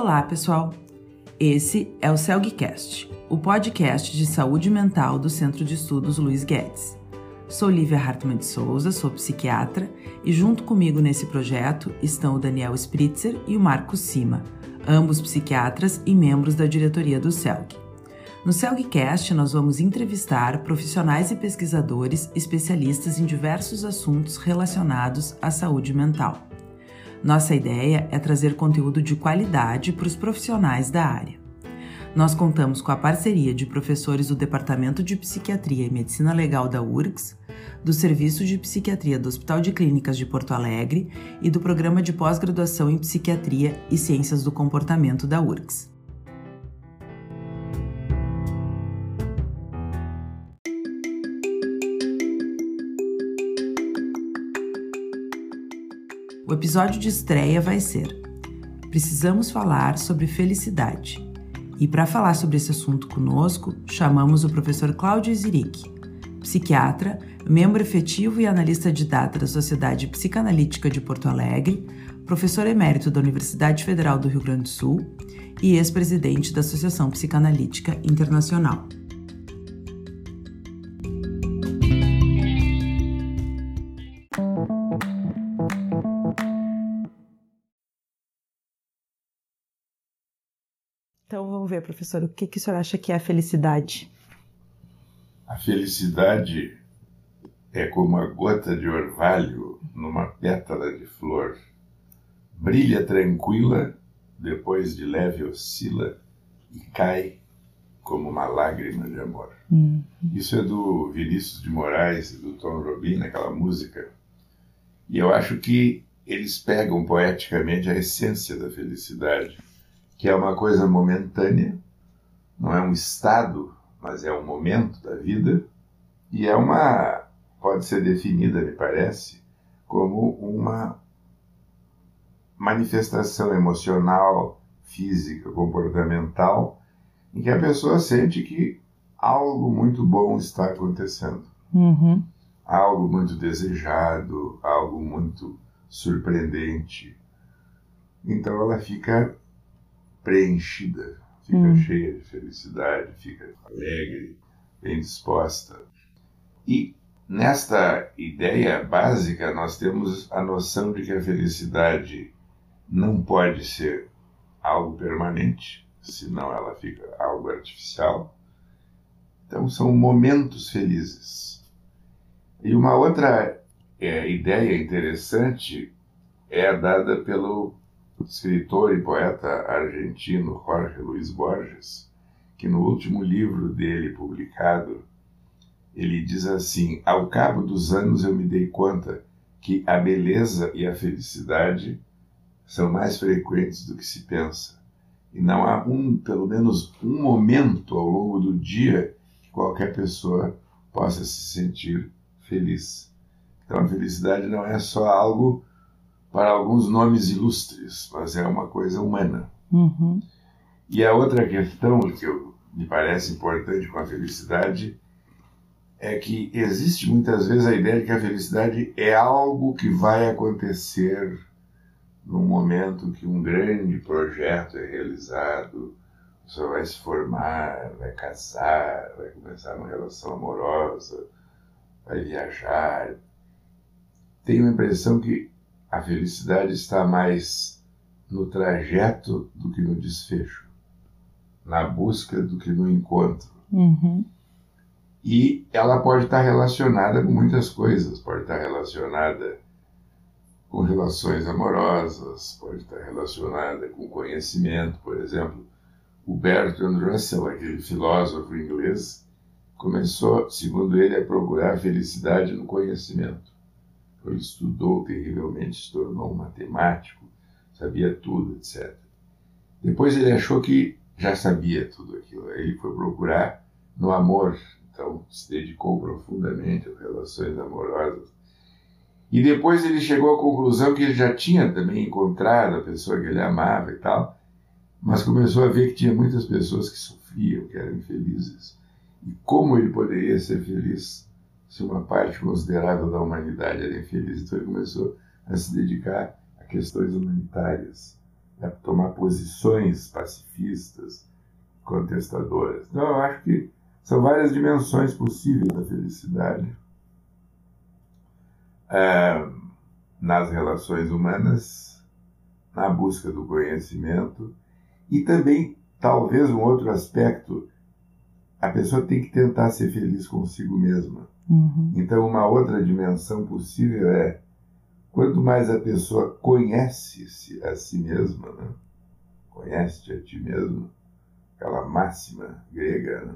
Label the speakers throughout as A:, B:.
A: Olá, pessoal. Esse é o CELGcast, o podcast de saúde mental do Centro de Estudos Luiz Guedes. Sou Lívia Hartmann de Souza, sou psiquiatra e junto comigo nesse projeto estão o Daniel Spritzer e o Marcos Sima, ambos psiquiatras e membros da diretoria do CELG. No CELGcast, nós vamos entrevistar profissionais e pesquisadores especialistas em diversos assuntos relacionados à saúde mental. Nossa ideia é trazer conteúdo de qualidade para os profissionais da área. Nós contamos com a parceria de professores do Departamento de Psiquiatria e Medicina Legal da URGS, do Serviço de Psiquiatria do Hospital de Clínicas de Porto Alegre e do Programa de Pós-Graduação em Psiquiatria e Ciências do Comportamento da URGS. O episódio de estreia vai ser: Precisamos falar sobre felicidade. E para falar sobre esse assunto conosco, chamamos o professor Cláudio Ziric, psiquiatra, membro efetivo e analista de data da Sociedade Psicanalítica de Porto Alegre, professor emérito da Universidade Federal do Rio Grande do Sul e ex-presidente da Associação Psicanalítica Internacional. Ver, professor, o que, que o senhor acha que é a felicidade?
B: A felicidade é como a gota de orvalho numa pétala de flor. Brilha tranquila, depois de leve oscila e cai como uma lágrima de amor. Uhum. Isso é do Vinícius de Moraes e do Tom Robin, naquela música. E eu acho que eles pegam poeticamente a essência da felicidade que é uma coisa momentânea, não é um estado, mas é um momento da vida, e é uma, pode ser definida, me parece, como uma manifestação emocional, física, comportamental, em que a pessoa sente que algo muito bom está acontecendo. Uhum. Algo muito desejado, algo muito surpreendente. Então ela fica preenchida, fica hum. cheia de felicidade, fica alegre, bem disposta. E nesta ideia básica, nós temos a noção de que a felicidade não pode ser algo permanente, senão ela fica algo artificial. Então, são momentos felizes. E uma outra é, ideia interessante é dada pelo escritor e poeta argentino Jorge Luiz Borges, que no último livro dele publicado, ele diz assim: Ao cabo dos anos eu me dei conta que a beleza e a felicidade são mais frequentes do que se pensa. E não há um, pelo menos um momento ao longo do dia que qualquer pessoa possa se sentir feliz. Então a felicidade não é só algo para alguns nomes ilustres, mas é uma coisa humana. Uhum. E a outra questão que eu, me parece importante com a felicidade é que existe muitas vezes a ideia de que a felicidade é algo que vai acontecer no momento que um grande projeto é realizado, você vai se formar, vai casar, vai começar uma relação amorosa, vai viajar. Tenho a impressão que a felicidade está mais no trajeto do que no desfecho, na busca do que no encontro. Uhum. E ela pode estar relacionada com muitas coisas, pode estar relacionada com relações amorosas, pode estar relacionada com conhecimento, por exemplo. O Bertrand Russell, aquele filósofo inglês, começou, segundo ele, a procurar felicidade no conhecimento. Ele estudou terrivelmente, se tornou um matemático, sabia tudo, etc. Depois ele achou que já sabia tudo aquilo. Ele foi procurar no amor, então se dedicou profundamente às relações amorosas. E depois ele chegou à conclusão que ele já tinha também encontrado a pessoa que ele amava e tal, mas começou a ver que tinha muitas pessoas que sofriam, que eram infelizes. E como ele poderia ser feliz se uma parte considerável da humanidade era infeliz. Então ele começou a se dedicar a questões humanitárias. é tomar posições pacifistas, contestadoras. Então, eu acho que são várias dimensões possíveis da felicidade é, nas relações humanas, na busca do conhecimento e também, talvez, um outro aspecto, a pessoa tem que tentar ser feliz consigo mesma. Uhum. Então, uma outra dimensão possível é quanto mais a pessoa conhece-se a si mesma, né? conhece-te a ti mesmo, aquela máxima grega, né?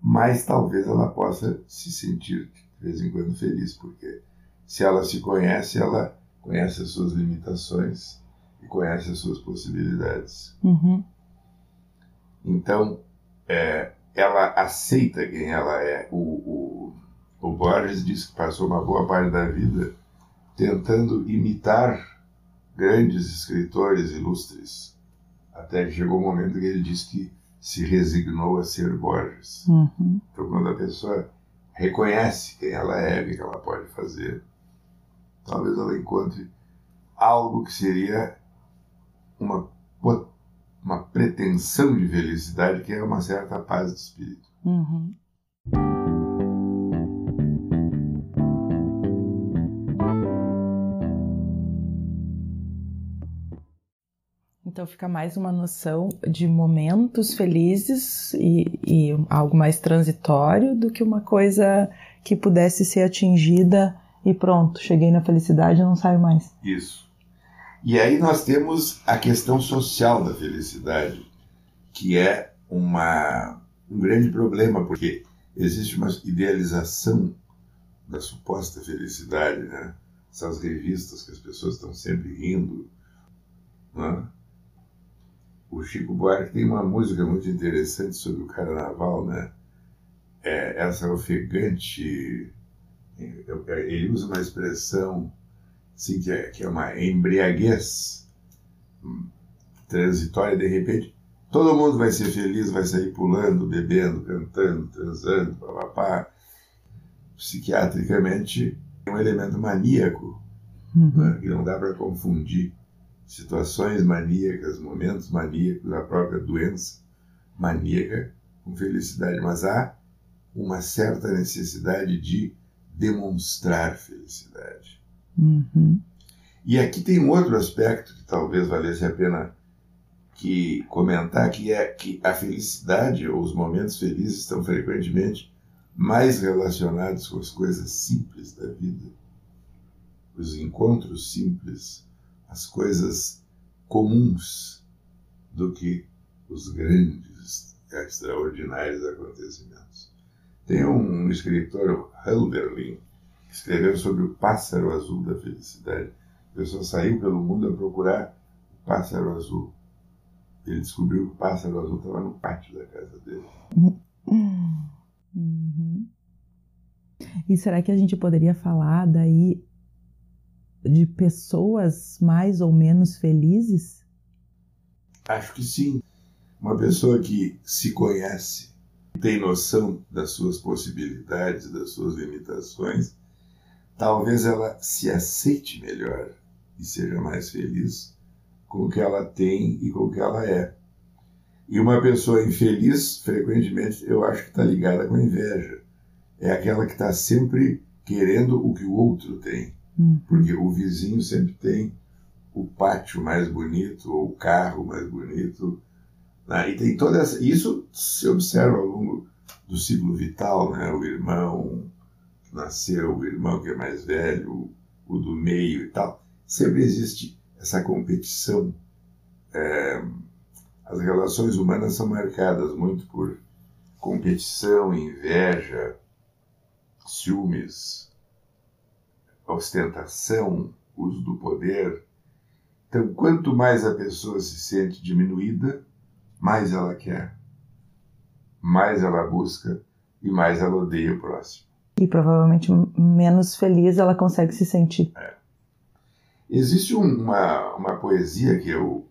B: mais talvez ela possa se sentir de vez em quando feliz, porque se ela se conhece, ela conhece as suas limitações e conhece as suas possibilidades. Uhum. Então, é, ela aceita quem ela é. O, o, o Borges diz que passou uma boa parte da vida tentando imitar grandes escritores ilustres, até que chegou o um momento que ele disse que se resignou a ser Borges. Uhum. Então, quando a pessoa reconhece quem ela é, o que ela pode fazer, talvez ela encontre algo que seria uma, uma pretensão de felicidade, que é uma certa paz de espírito. Uhum.
A: Então fica mais uma noção de momentos felizes e, e, algo mais transitório do que uma coisa que pudesse ser atingida e pronto, cheguei na felicidade e não saio mais.
B: Isso. E aí nós temos a questão social da felicidade, que é uma, um grande problema, porque existe uma idealização da suposta felicidade, né? Essas revistas que as pessoas estão sempre rindo, né? o Chico Buarque tem uma música muito interessante sobre o carnaval, né? É, essa ofegante. Ele usa uma expressão assim, que, é, que é uma embriaguez hum, transitória, de repente, todo mundo vai ser feliz, vai sair pulando, bebendo, cantando, transando, papapá. Psiquiatricamente, é um elemento maníaco, uhum. né, que não dá para confundir situações maníacas, momentos maníacos, a própria doença maníaca com felicidade, mas há uma certa necessidade de demonstrar felicidade. Uhum. E aqui tem um outro aspecto que talvez valesse a pena que comentar, que é que a felicidade ou os momentos felizes estão frequentemente mais relacionados com as coisas simples da vida, os encontros simples, as coisas comuns do que os grandes, extraordinários acontecimentos. Tem um escritor, Hölderlin, escreveu sobre o pássaro azul da felicidade. A pessoa saiu pelo mundo a procurar o pássaro azul. Ele descobriu que o pássaro azul estava no pátio da casa dele.
A: Uhum. E será que a gente poderia falar daí de pessoas mais ou menos felizes?
B: Acho que sim. Uma pessoa que se conhece, tem noção das suas possibilidades, das suas limitações, talvez ela se aceite melhor e seja mais feliz com o que ela tem e com o que ela é. E uma pessoa infeliz, frequentemente, eu acho que está ligada com inveja. É aquela que está sempre querendo o que o outro tem. Uhum. Porque o vizinho sempre tem o pátio mais bonito ou o carro mais bonito. Né? E tem toda essa. Isso se observa ao longo do ciclo vital, né? O irmão nasceu, o irmão que é mais velho, o do meio e tal. Sempre existe essa competição. É, as relações humanas são marcadas muito por competição, inveja, ciúmes, ostentação, uso do poder. Então, quanto mais a pessoa se sente diminuída, mais ela quer, mais ela busca e mais ela odeia o próximo.
A: E provavelmente menos feliz ela consegue se sentir.
B: É. Existe uma, uma poesia que eu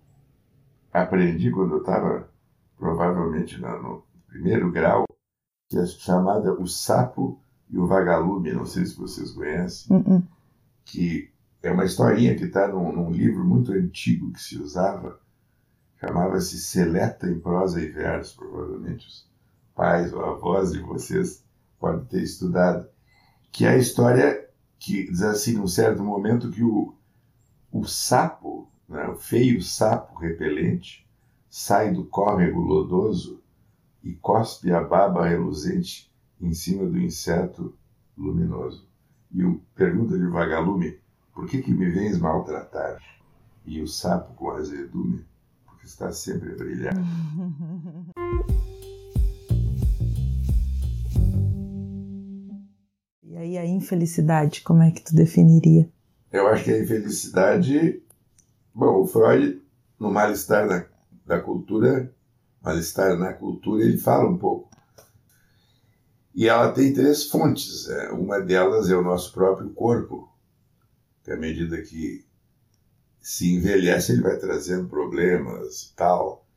B: aprendi quando eu estava, provavelmente no, no primeiro grau, que é chamada O Sapo e o Vagalume, não sei se vocês conhecem, uh -uh. que é uma historinha que está num, num, livro muito antigo que se usava, chamava-se Seleta em Prosa e Verso, provavelmente os pais ou avós de vocês podem ter estudado, que é a história que diz assim, num certo momento, que o, o sapo, né, o feio sapo repelente, sai do córrego lodoso e cospe a baba reluzente em cima do inseto luminoso. E o pergunta-lhe o vagalume, por que que me vens maltratar? E o sapo com azedume, porque está sempre a brilhar.
A: E aí a infelicidade, como é que tu definiria?
B: Eu acho que a infelicidade, bom, o Freud, no mal-estar da, da cultura, mal-estar na cultura, ele fala um pouco. E ela tem três fontes. É, uma delas é o nosso próprio corpo, que à medida que se envelhece, ele vai trazendo problemas e tal.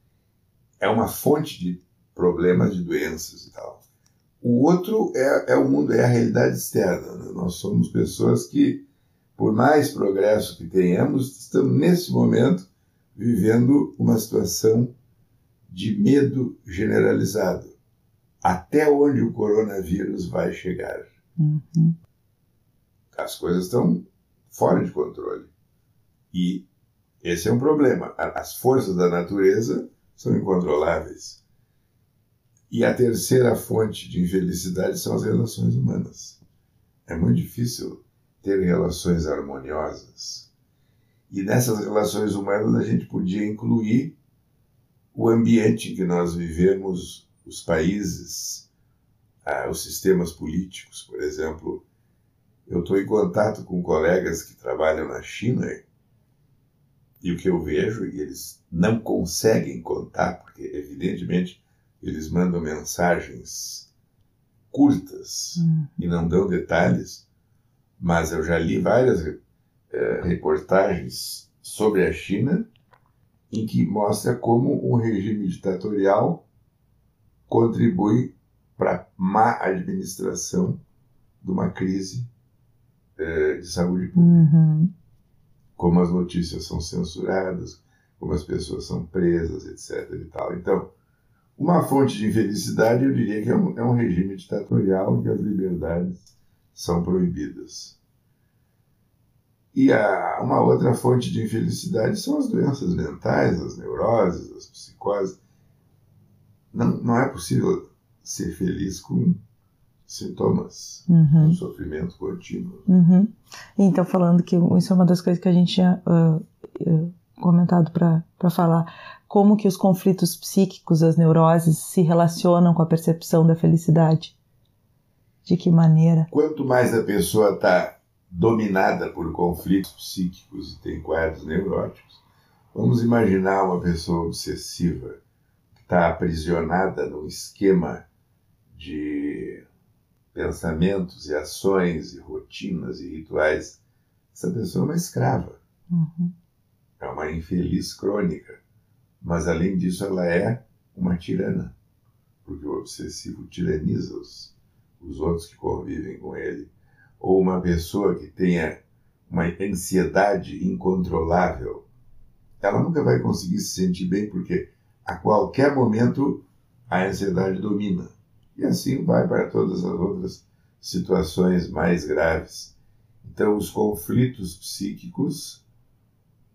B: É uma fonte de problemas, de doenças e tal. O outro é, é o mundo, é a realidade externa. Né? Nós somos pessoas que, por mais progresso que tenhamos, estamos nesse momento vivendo uma situação de medo generalizado. Até onde o coronavírus vai chegar? Uhum. As coisas estão fora de controle. E esse é um problema. As forças da natureza são incontroláveis. E a terceira fonte de infelicidade são as relações humanas. É muito difícil ter relações harmoniosas. E nessas relações humanas a gente podia incluir o ambiente em que nós vivemos, os países, ah, os sistemas políticos, por exemplo. Eu estou em contato com colegas que trabalham na China e o que eu vejo, e eles não conseguem contar, porque evidentemente eles mandam mensagens curtas uhum. e não dão detalhes, mas eu já li várias é, reportagens sobre a China em que mostra como um regime ditatorial contribui para a má administração de uma crise é, de saúde pública. Uhum. Como as notícias são censuradas, como as pessoas são presas, etc. E tal. Então, uma fonte de infelicidade, eu diria que é um, é um regime ditatorial em que as liberdades são proibidas. E a, uma outra fonte de infelicidade são as doenças mentais, as neuroses, as psicoses. Não, não é possível ser feliz com sintomas, uhum. com sofrimento contínuo.
A: Uhum. Então, falando que isso é uma das coisas que a gente tinha uh, comentado para falar, como que os conflitos psíquicos, as neuroses, se relacionam com a percepção da felicidade. De que maneira?
B: Quanto mais a pessoa está dominada por conflitos psíquicos e tem quadros neuróticos, vamos imaginar uma pessoa obsessiva que está aprisionada num esquema de pensamentos e ações e rotinas e rituais. Essa pessoa é uma escrava. Uhum. É uma infeliz crônica mas além disso, ela é uma tirana, porque o obsessivo tiraniza os, os outros que convivem com ele. Ou uma pessoa que tenha uma ansiedade incontrolável, ela nunca vai conseguir se sentir bem, porque a qualquer momento a ansiedade domina. E assim vai para todas as outras situações mais graves. Então, os conflitos psíquicos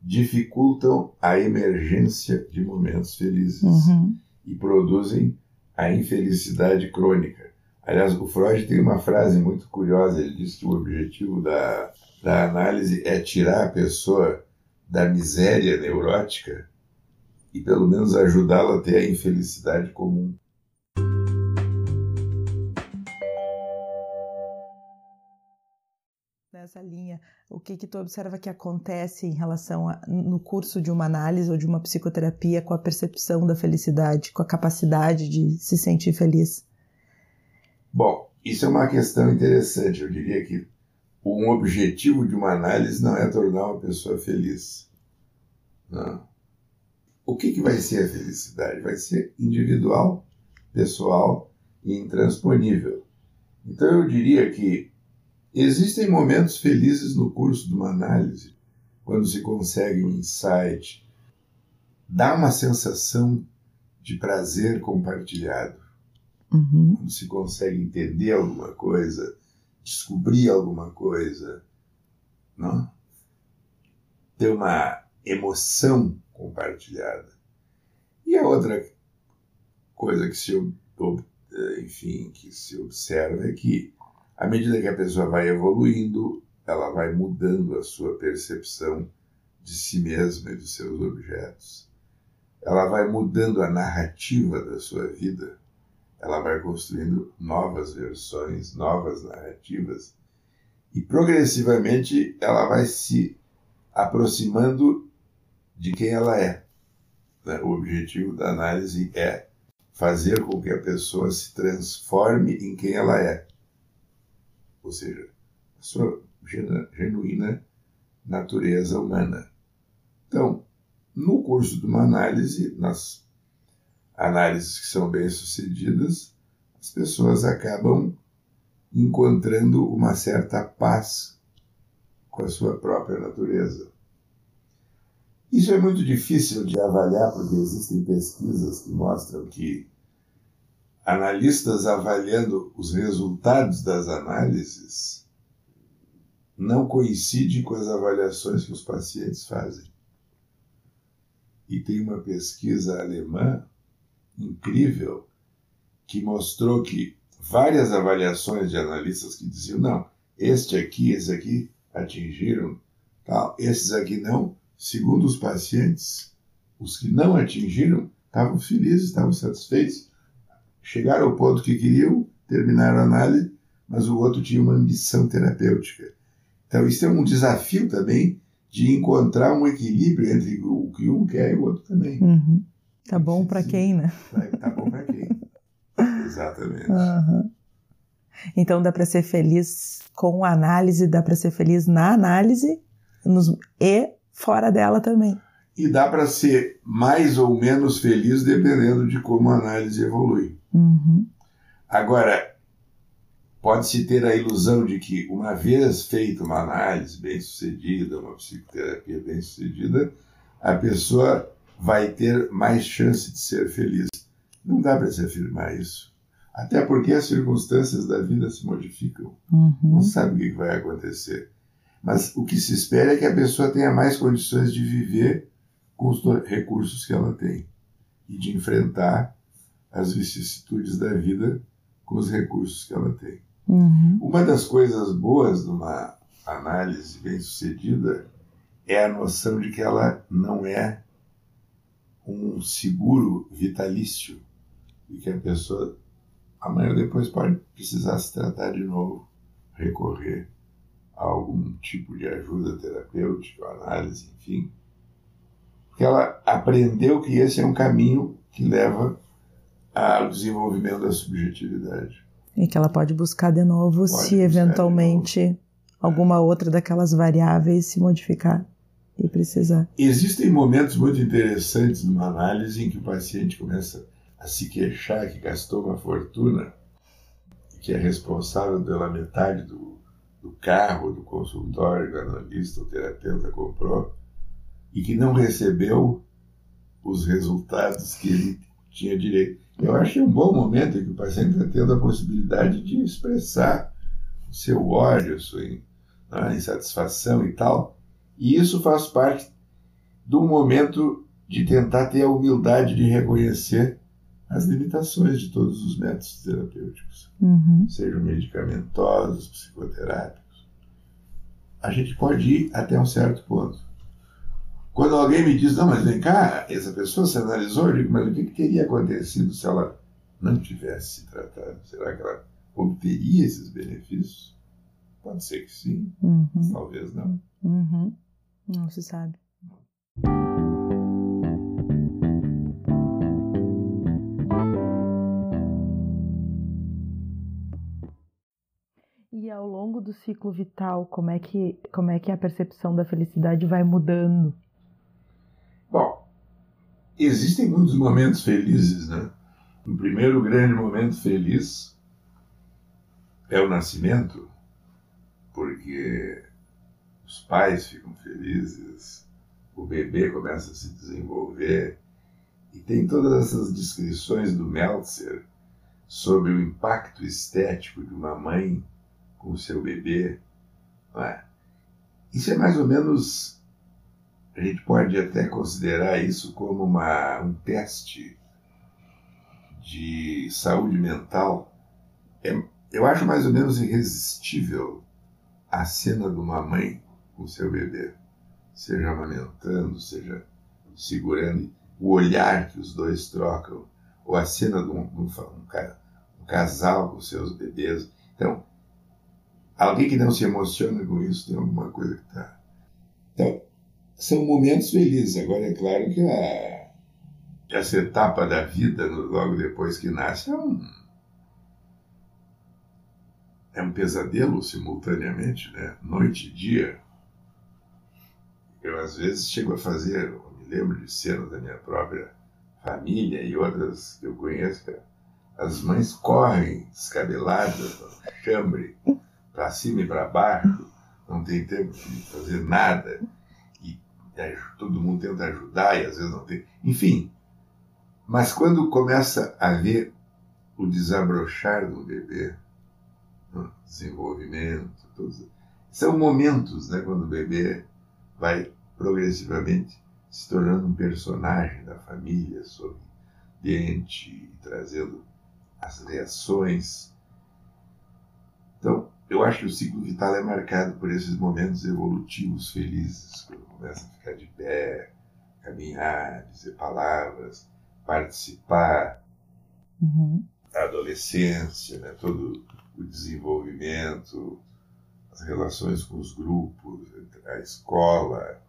B: dificultam a emergência de momentos felizes uhum. e produzem a infelicidade crônica. Aliás, o Freud tem uma frase muito curiosa. Ele diz que o objetivo da, da análise é tirar a pessoa da miséria neurótica e pelo menos ajudá-la a ter a infelicidade comum.
A: Nessa linha, o que que tu observa que acontece em relação a, no curso de uma análise ou de uma psicoterapia com a percepção da felicidade, com a capacidade de se sentir feliz?
B: Bom, isso é uma questão interessante. Eu diria que um objetivo de uma análise não é tornar uma pessoa feliz. Não. O que, que vai ser a felicidade? Vai ser individual, pessoal e intransponível. Então eu diria que Existem momentos felizes no curso de uma análise, quando se consegue um insight, dá uma sensação de prazer compartilhado. Uhum. Quando se consegue entender alguma coisa, descobrir alguma coisa, não? ter uma emoção compartilhada. E a outra coisa que se enfim, que se observa é que à medida que a pessoa vai evoluindo, ela vai mudando a sua percepção de si mesma e dos seus objetos. Ela vai mudando a narrativa da sua vida. Ela vai construindo novas versões, novas narrativas. E progressivamente ela vai se aproximando de quem ela é. Né? O objetivo da análise é fazer com que a pessoa se transforme em quem ela é ou seja, a sua genuína natureza humana. Então, no curso de uma análise, nas análises que são bem-sucedidas, as pessoas acabam encontrando uma certa paz com a sua própria natureza. Isso é muito difícil de avaliar porque existem pesquisas que mostram que analistas avaliando os resultados das análises não coincide com as avaliações que os pacientes fazem. E tem uma pesquisa alemã incrível que mostrou que várias avaliações de analistas que diziam não, este aqui, esse aqui atingiram, tal, esses aqui não, segundo os pacientes, os que não atingiram estavam felizes, estavam satisfeitos chegaram ao ponto que queriam, terminaram a análise, mas o outro tinha uma ambição terapêutica. Então, isso é um desafio também de encontrar um equilíbrio entre o que um quer e o outro também.
A: Uhum. Tá bom para quem, né?
B: Tá bom para quem. Exatamente.
A: Uhum. Então dá para ser feliz com a análise, dá para ser feliz na análise nos, e fora dela também.
B: E dá para ser mais ou menos feliz dependendo de como a análise evolui.
A: Uhum.
B: Agora, pode-se ter a ilusão de que, uma vez feita uma análise bem sucedida, uma psicoterapia bem sucedida, a pessoa vai ter mais chance de ser feliz. Não dá para se afirmar isso. Até porque as circunstâncias da vida se modificam.
A: Uhum.
B: Não sabe o que vai acontecer. Mas o que se espera é que a pessoa tenha mais condições de viver com os recursos que ela tem e de enfrentar as vicissitudes da vida com os recursos que ela tem.
A: Uhum.
B: Uma das coisas boas de uma análise bem sucedida é a noção de que ela não é um seguro vitalício e que a pessoa amanhã ou depois pode precisar se tratar de novo, recorrer a algum tipo de ajuda terapêutica, análise, enfim. Porque ela aprendeu que esse é um caminho que leva ao desenvolvimento da subjetividade.
A: E que ela pode buscar de novo pode se eventualmente novo. alguma é. outra daquelas variáveis se modificar e precisar.
B: Existem momentos muito interessantes numa análise em que o paciente começa a se queixar que gastou uma fortuna que é responsável pela metade do, do carro, do consultório que o analista, o terapeuta comprou e que não recebeu os resultados que ele tinha direito. Eu acho um bom momento em que o paciente está tendo a possibilidade de expressar o seu ódio, sua né, insatisfação e tal. E isso faz parte do momento de tentar ter a humildade de reconhecer as limitações de todos os métodos terapêuticos,
A: uhum.
B: sejam medicamentosos, psicoterápicos. A gente pode ir até um certo ponto. Quando alguém me diz, não, mas vem cá, essa pessoa se analisou, eu digo, mas o que, que teria acontecido se ela não tivesse se tratado? Será que ela obteria esses benefícios? Pode ser que sim,
A: uhum.
B: talvez não.
A: Uhum. Não se sabe. E ao longo do ciclo vital, como é que, como é que a percepção da felicidade vai mudando?
B: Bom, existem muitos momentos felizes, né? O primeiro grande momento feliz é o nascimento, porque os pais ficam felizes, o bebê começa a se desenvolver, e tem todas essas descrições do Meltzer sobre o impacto estético de uma mãe com o seu bebê. É? Isso é mais ou menos. A gente pode até considerar isso como uma, um teste de saúde mental. É, eu acho mais ou menos irresistível a cena de uma mãe com seu bebê, seja amamentando, seja segurando, o olhar que os dois trocam, ou a cena de um, um, um, um casal com seus bebês. Então, alguém que não se emociona com isso tem alguma coisa que está. Então, são momentos felizes. Agora, é claro que a, essa etapa da vida, logo depois que nasce, é um, é um pesadelo simultaneamente, né? noite e dia. Eu, às vezes, chego a fazer, me lembro de cenas da minha própria família e outras que eu conheço, as mães correm descabeladas, chambre, para cima e para baixo, não tem tempo de fazer nada, todo mundo tenta ajudar e às vezes não tem. Enfim, mas quando começa a ver o desabrochar do bebê, desenvolvimento, todos, são momentos né, quando o bebê vai progressivamente se tornando um personagem da família, sorridente e trazendo as reações. Eu acho que o ciclo vital é marcado por esses momentos evolutivos felizes, quando começa a ficar de pé, caminhar, dizer palavras, participar uhum. da adolescência, né? todo o desenvolvimento, as relações com os grupos, a escola,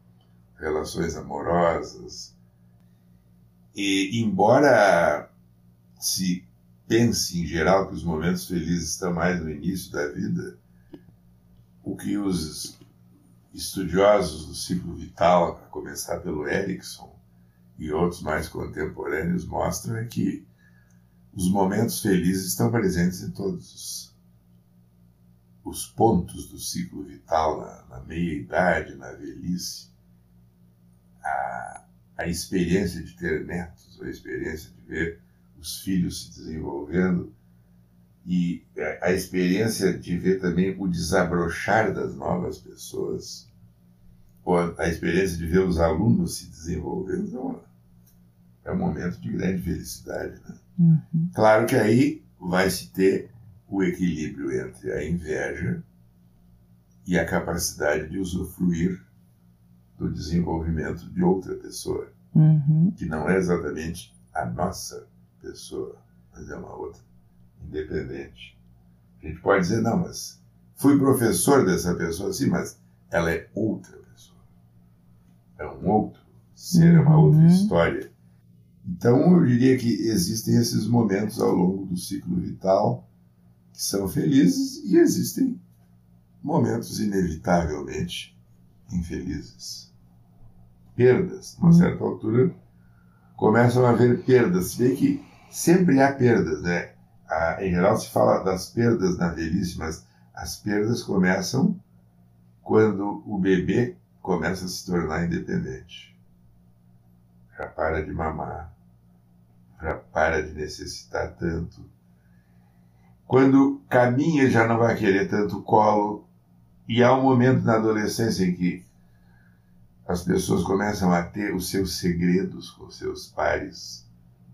B: relações amorosas. E, embora se pense em geral que os momentos felizes estão mais no início da vida, o que os estudiosos do ciclo vital, a começar pelo Erickson e outros mais contemporâneos, mostram é que os momentos felizes estão presentes em todos os, os pontos do ciclo vital, na, na meia-idade, na velhice. A, a experiência de ter netos, a experiência de ver os filhos se desenvolvendo e a experiência de ver também o desabrochar das novas pessoas, ou a experiência de ver os alunos se desenvolvendo, é, é um momento de grande felicidade. Né? Uhum. Claro que aí vai se ter o equilíbrio entre a inveja e a capacidade de usufruir do desenvolvimento de outra pessoa, uhum. que não é exatamente a nossa pessoa, mas é uma outra, independente. A gente pode dizer, não, mas fui professor dessa pessoa, sim, mas ela é outra pessoa. É um outro ser, é uma outra uhum. história. Então, eu diria que existem esses momentos ao longo do ciclo vital que são felizes e existem momentos inevitavelmente infelizes. Perdas, a uma uhum. certa altura, começam a haver perdas. Se bem que sempre há perdas, né? Ah, em geral se fala das perdas na velhice, mas as perdas começam quando o bebê começa a se tornar independente. Já para de mamar, já para de necessitar tanto. Quando caminha já não vai querer tanto colo, e há um momento na adolescência em que as pessoas começam a ter os seus segredos com seus pares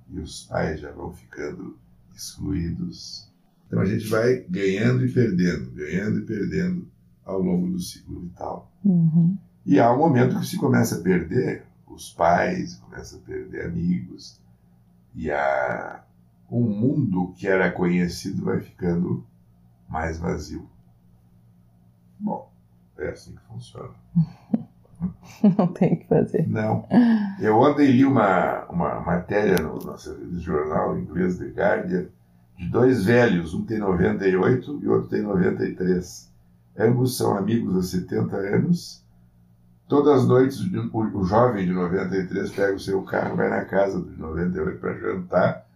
B: e os pais já vão ficando excluídos. Então a gente vai ganhando e perdendo, ganhando e perdendo ao longo do ciclo vital. Uhum. E há um momento que se começa a perder os pais, começa a perder amigos, e a, um mundo que era conhecido vai ficando mais vazio. Bom, é assim que funciona.
C: Não tem o que fazer.
B: Não. Eu ontem li uma, uma matéria no nosso jornal inglês The Guardian de dois velhos, um tem 98 e outro tem 93. Ambos são amigos há 70 anos. Todas as noites o, o jovem de 93 pega o seu carro, vai na casa do de 98 para jantar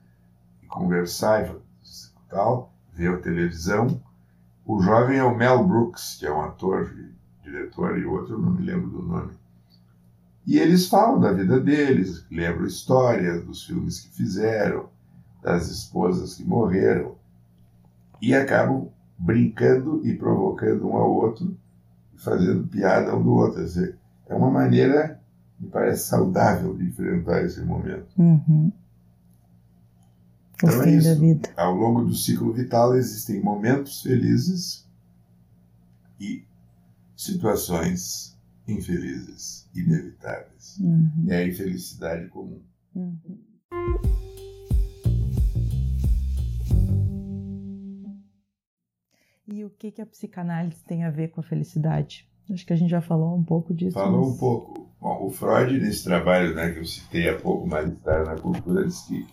B: e conversar e tal, ver a televisão. O jovem é o Mel Brooks, que é um ator, diretor, e outro eu não me lembro do nome. E eles falam da vida deles, lembram histórias dos filmes que fizeram, das esposas que morreram, e acabam brincando e provocando um ao outro, fazendo piada um do outro. é uma maneira, me parece, saudável de enfrentar esse momento.
C: Uhum. Então é isso.
B: Ao longo do ciclo vital existem momentos felizes e situações infelizes, inevitáveis. Uhum. É a infelicidade comum. Uhum.
C: E o que, que a psicanálise tem a ver com a felicidade? Acho que a gente já falou um pouco disso.
B: Falou mas... um pouco. Bom, o Freud, nesse trabalho né, que eu citei há pouco, Mal-Estar na Cultura, diz que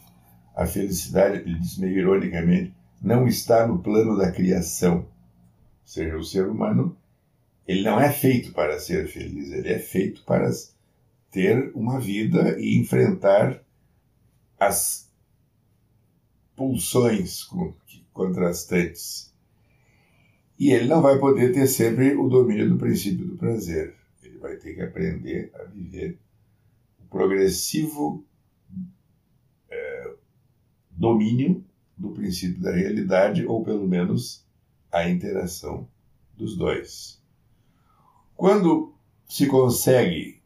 B: a felicidade, ele diz meio ironicamente, não está no plano da criação. Ou seja, o ser humano, ele não é feito para ser feliz, ele é feito para ter uma vida e enfrentar as pulsões contrastantes e ele não vai poder ter sempre o domínio do princípio do prazer. Ele vai ter que aprender a viver o progressivo é, domínio do princípio da realidade, ou pelo menos a interação dos dois. Quando se consegue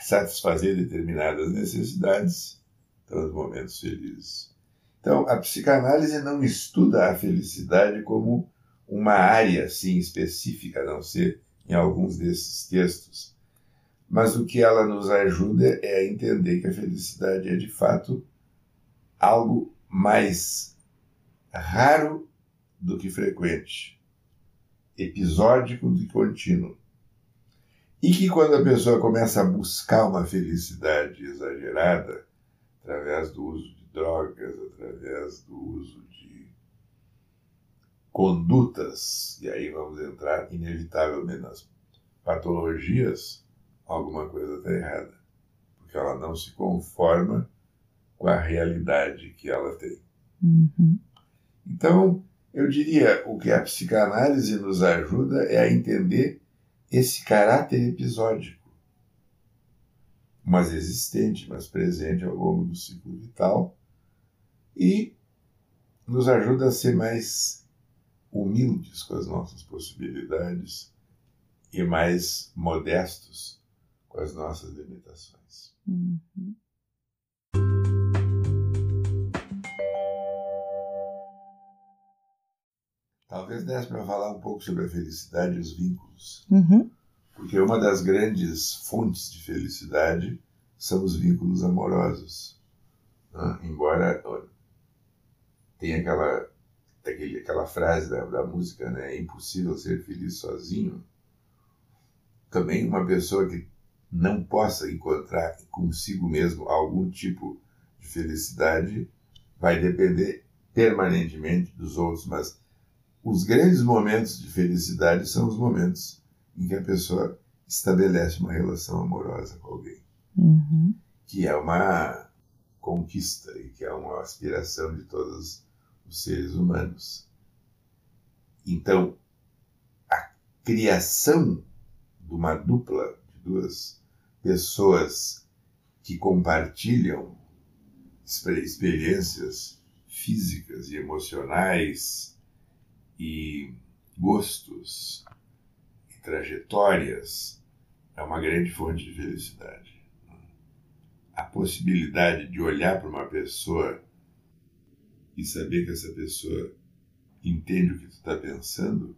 B: satisfazer determinadas necessidades, estão os momentos felizes. Então, a psicanálise não estuda a felicidade como uma área assim específica, a não ser em alguns desses textos. Mas o que ela nos ajuda é a entender que a felicidade é de fato algo mais raro do que frequente, episódico do que contínuo. E que quando a pessoa começa a buscar uma felicidade exagerada, através do uso de drogas, através do uso condutas, e aí vamos entrar inevitavelmente nas patologias, alguma coisa está errada. Porque ela não se conforma com a realidade que ela tem.
C: Uhum.
B: Então, eu diria, o que a psicanálise nos ajuda é a entender esse caráter episódico, mas existente, mas presente ao longo do ciclo vital, e nos ajuda a ser mais humildes com as nossas possibilidades e mais modestos com as nossas limitações.
C: Uhum.
B: Talvez desse para falar um pouco sobre a felicidade e os vínculos.
C: Uhum.
B: Porque uma das grandes fontes de felicidade são os vínculos amorosos. Né? Embora tenha aquela daquele, aquela frase da, da música, né? É impossível ser feliz sozinho. Também uma pessoa que não possa encontrar consigo mesmo algum tipo de felicidade vai depender permanentemente dos outros, mas os grandes momentos de felicidade são os momentos em que a pessoa estabelece uma relação amorosa com alguém,
C: uhum.
B: que é uma conquista e que é uma aspiração de todos os seres humanos. Então, a criação de uma dupla, de duas pessoas que compartilham experiências físicas e emocionais e gostos e trajetórias é uma grande fonte de felicidade. A possibilidade de olhar para uma pessoa e saber que essa pessoa entende o que tu está pensando,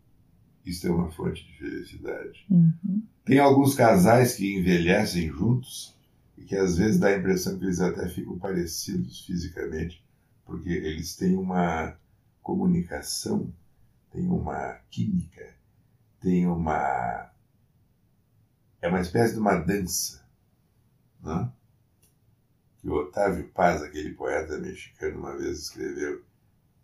B: isso é uma fonte de felicidade.
C: Uhum.
B: Tem alguns casais que envelhecem juntos e que às vezes dá a impressão que eles até ficam parecidos fisicamente, porque eles têm uma comunicação, têm uma química, têm uma. É uma espécie de uma dança. Não? que o Otávio Paz, aquele poeta mexicano, uma vez escreveu: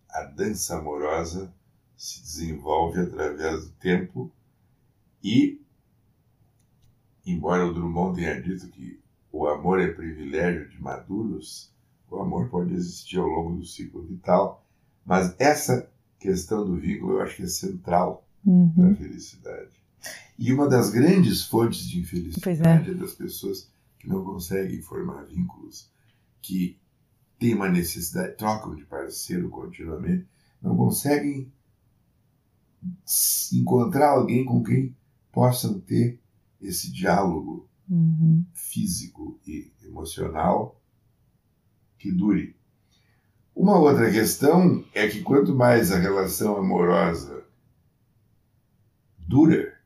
B: A dança amorosa se desenvolve através do tempo e, embora o Drummond tenha dito que o amor é privilégio de maduros, o amor pode existir ao longo do ciclo vital, mas essa questão do vínculo eu acho que é central uhum. da felicidade. E uma das grandes fontes de infelicidade é. é das pessoas que não conseguem formar vínculos, que têm uma necessidade, trocam de parceiro continuamente, não conseguem encontrar alguém com quem possam ter esse diálogo uhum. físico e emocional que dure. Uma outra questão é que quanto mais a relação amorosa dura,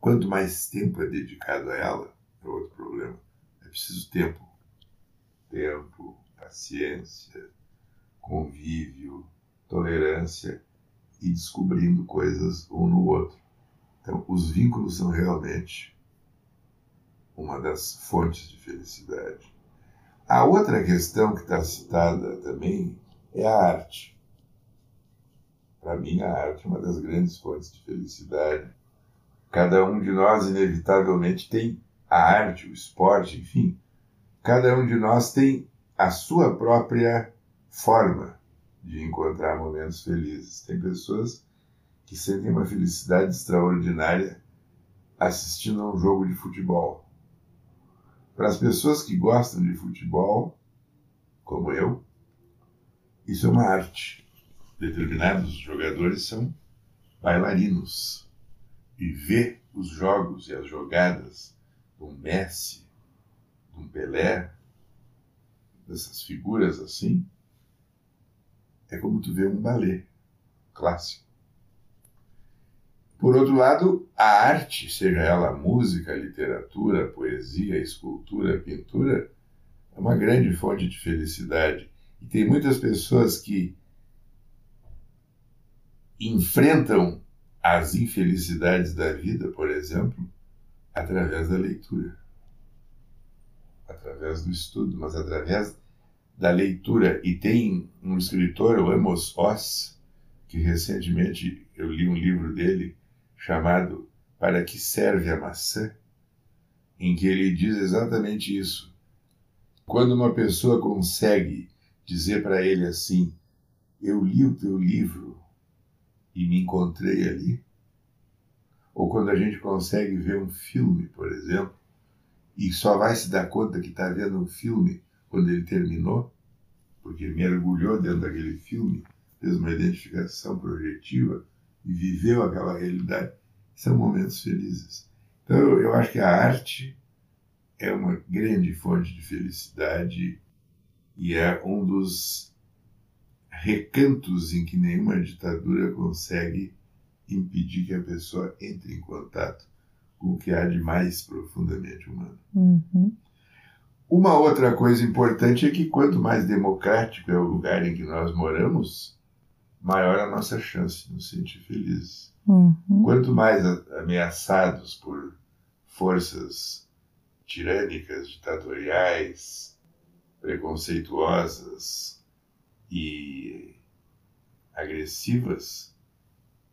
B: quanto mais tempo é dedicado a ela, é outro problema. É preciso tempo. Tempo, paciência, convívio, tolerância e descobrindo coisas um no outro. Então, os vínculos são realmente uma das fontes de felicidade. A outra questão que está citada também é a arte. Para mim, a arte é uma das grandes fontes de felicidade. Cada um de nós, inevitavelmente, tem a arte, o esporte, enfim. Cada um de nós tem a sua própria forma de encontrar momentos felizes. Tem pessoas que sentem uma felicidade extraordinária assistindo a um jogo de futebol. Para as pessoas que gostam de futebol, como eu, isso é uma arte. Determinados jogadores são bailarinos. E ver os jogos e as jogadas um Messi, um Pelé, dessas figuras assim, é como tu vê um balé clássico. Por outro lado, a arte, seja ela música, literatura, poesia, escultura, pintura, é uma grande fonte de felicidade. E tem muitas pessoas que enfrentam as infelicidades da vida, por exemplo, através da leitura, através do estudo, mas através da leitura. E tem um escritor, o Amos Oz, que recentemente eu li um livro dele chamado Para que serve a maçã, em que ele diz exatamente isso. Quando uma pessoa consegue dizer para ele assim: Eu li o teu livro e me encontrei ali, ou quando a gente consegue ver um filme, por exemplo, e só vai se dar conta que está vendo um filme quando ele terminou, porque mergulhou dentro daquele filme, fez uma identificação projetiva e viveu aquela realidade, são momentos felizes. Então, eu acho que a arte é uma grande fonte de felicidade e é um dos recantos em que nenhuma ditadura consegue impedir que a pessoa entre em contato com o que há de mais profundamente humano. Uhum. Uma outra coisa importante é que quanto mais democrático é o lugar em que nós moramos, maior a nossa chance de nos sentir felizes. Uhum. Quanto mais ameaçados por forças tirânicas, ditatoriais, preconceituosas e agressivas,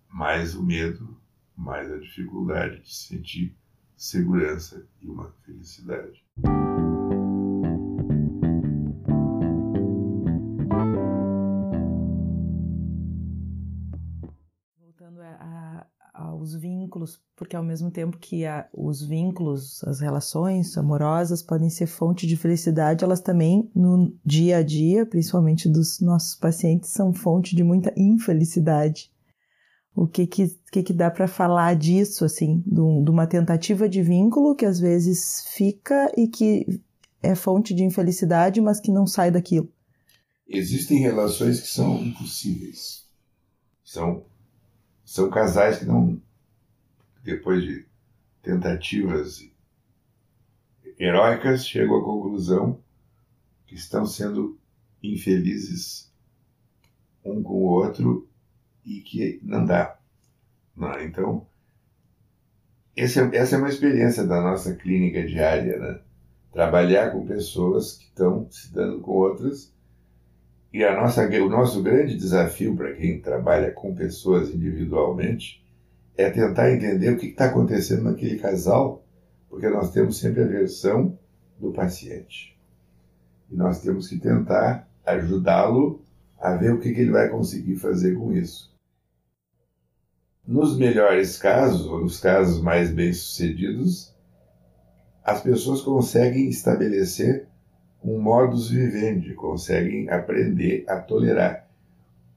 B: mais o medo, mais a dificuldade de sentir segurança e uma felicidade.
C: Vínculos, porque ao mesmo tempo que a, os vínculos, as relações amorosas podem ser fonte de felicidade, elas também no dia a dia, principalmente dos nossos pacientes, são fonte de muita infelicidade. O que que, que, que dá para falar disso, assim, de, uma tentativa de vínculo que às vezes fica e que é fonte de infelicidade, mas que não sai daquilo?
B: Existem relações que são impossíveis. São, são casais que não, depois de tentativas heróicas, chegam à conclusão que estão sendo infelizes um com o outro e que não dá. Não, então, essa é uma experiência da nossa clínica diária, né? Trabalhar com pessoas que estão se dando com outras. E a nossa, o nosso grande desafio para quem trabalha com pessoas individualmente é tentar entender o que está acontecendo naquele casal, porque nós temos sempre a versão do paciente. E nós temos que tentar ajudá-lo a ver o que, que ele vai conseguir fazer com isso. nos melhores casos, ou nos casos mais bem-sucedidos, as pessoas conseguem estabelecer um modus vivendi, conseguem aprender a tolerar.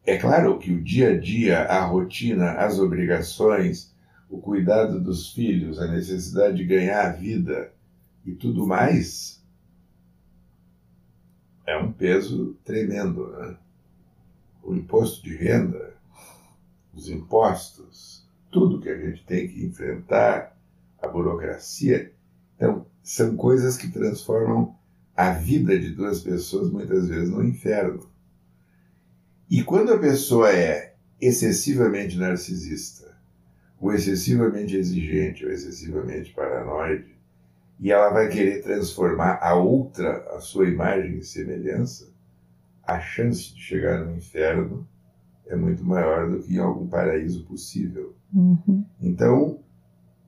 B: É claro que o dia a dia, a rotina, as obrigações, o cuidado dos filhos, a necessidade de ganhar a vida e tudo mais é um peso tremendo, né? O imposto de renda, os impostos, tudo que a gente tem que enfrentar, a burocracia, então são coisas que transformam a vida de duas pessoas muitas vezes no inferno. E quando a pessoa é excessivamente narcisista, ou excessivamente exigente, ou excessivamente paranoide, e ela vai querer transformar a outra, a sua imagem e semelhança, a chance de chegar no inferno é muito maior do que em algum paraíso possível.
C: Uhum.
B: Então,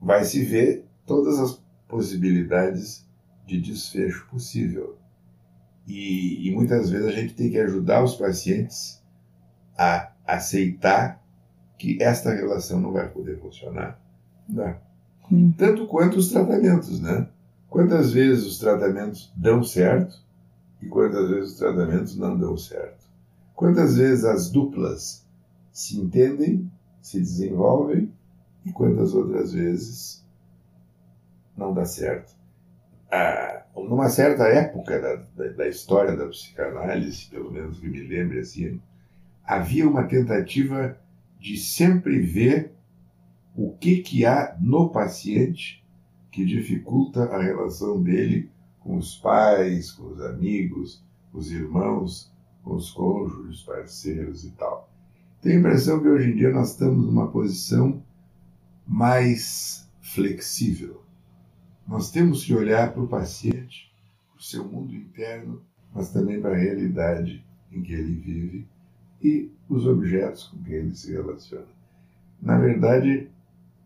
B: vai se ver todas as possibilidades de desfecho possível. E, e, muitas vezes a gente tem que ajudar os pacientes a aceitar que esta relação não vai poder funcionar. Não. Hum. Tanto quanto os tratamentos, né? Quantas vezes os tratamentos dão certo e quantas vezes os tratamentos não dão certo? Quantas vezes as duplas se entendem, se desenvolvem e quantas outras vezes não dá certo? Ah, numa certa época da, da, da, história da psicanálise, pelo menos que me lembre assim, havia uma tentativa de sempre ver o que, que há no paciente que dificulta a relação dele com os pais, com os amigos, com os irmãos, com os cônjuges, parceiros e tal. Tenho a impressão que hoje em dia nós estamos numa posição mais flexível. Nós temos que olhar para o paciente, para o seu mundo interno, mas também para a realidade em que ele vive e os objetos com quem ele se relaciona. Na verdade,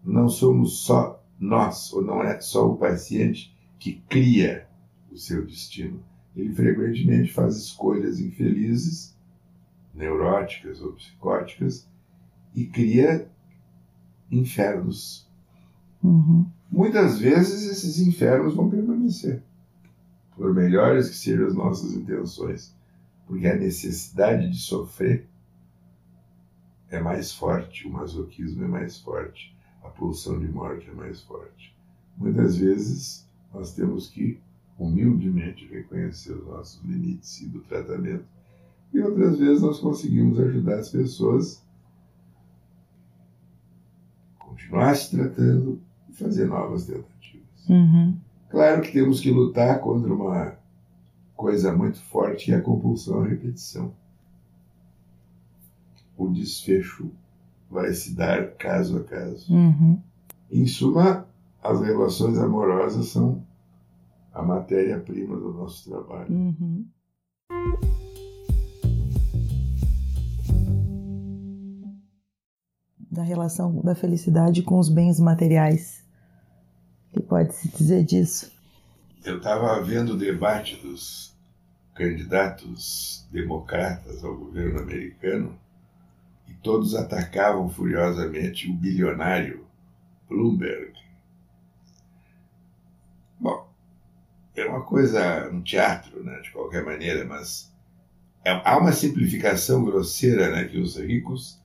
B: não somos só nós, ou não é só o paciente que cria o seu destino. Ele frequentemente faz escolhas infelizes, neuróticas ou psicóticas, e cria infernos.
C: Uhum.
B: Muitas vezes esses infernos vão permanecer, por melhores que sejam as nossas intenções porque a necessidade de sofrer é mais forte, o masoquismo é mais forte, a pulsão de morte é mais forte. Muitas vezes nós temos que humildemente reconhecer os nossos limites e do tratamento, e outras vezes nós conseguimos ajudar as pessoas a continuar se tratando e fazer novas tentativas.
C: Uhum.
B: Claro que temos que lutar contra uma coisa muito forte é a compulsão à repetição. O desfecho vai se dar caso a caso.
C: Uhum.
B: Em suma, as relações amorosas são a matéria-prima do nosso trabalho.
C: Uhum. Da relação da felicidade com os bens materiais. O que pode se dizer disso?
B: Eu estava vendo o debate dos candidatos democratas ao governo americano e todos atacavam furiosamente o bilionário Bloomberg. Bom, é uma coisa, um teatro, né, de qualquer maneira, mas é, há uma simplificação grosseira, né, que os ricos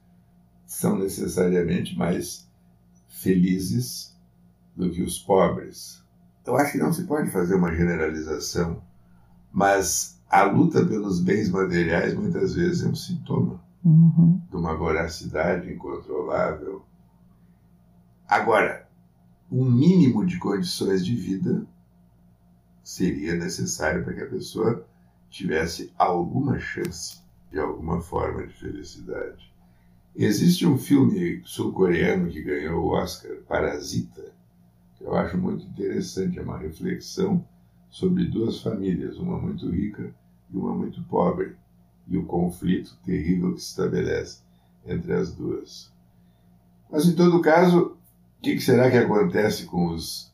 B: são necessariamente mais felizes do que os pobres. Eu acho que não se pode fazer uma generalização, mas a luta pelos bens materiais muitas vezes é um sintoma
C: uhum.
B: de uma voracidade incontrolável. Agora, um mínimo de condições de vida seria necessário para que a pessoa tivesse alguma chance de alguma forma de felicidade. Existe um filme sul-coreano que ganhou o Oscar, Parasita, eu acho muito interessante, é uma reflexão sobre duas famílias, uma muito rica e uma muito pobre, e o conflito terrível que se estabelece entre as duas. Mas, em todo caso, o que será que acontece com os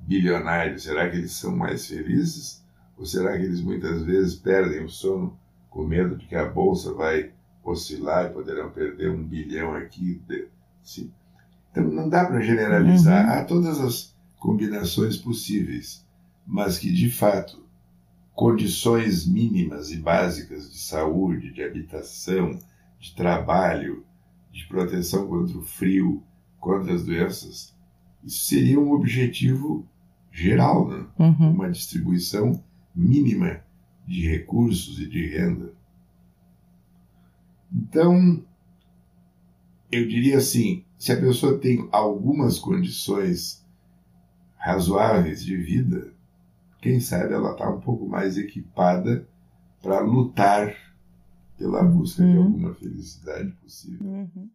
B: bilionários? Será que eles são mais felizes? Ou será que eles muitas vezes perdem o sono com medo de que a bolsa vai oscilar e poderão perder um bilhão aqui, Sim. Então não dá para generalizar.
C: Uhum.
B: Há todas as combinações possíveis, mas que de fato condições mínimas e básicas de saúde, de habitação, de trabalho, de proteção contra o frio, contra as doenças, isso seria um objetivo geral, né?
C: Uhum.
B: uma distribuição mínima de recursos e de renda. Então, eu diria assim: se a pessoa tem algumas condições razoáveis de vida, quem sabe ela está um pouco mais equipada para lutar pela busca de
C: Uhum.
B: alguma felicidade possível.
C: Uhum.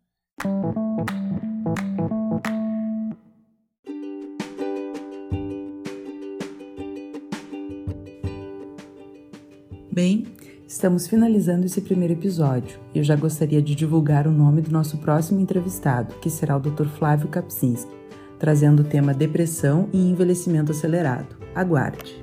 A: Bem, estamos finalizando esse primeiro episódio e eu já gostaria de divulgar o nome do nosso próximo entrevistado, que será o Dr. Flávio Kapczynski, trazendo o tema depressão e envelhecimento acelerado. Aguarde!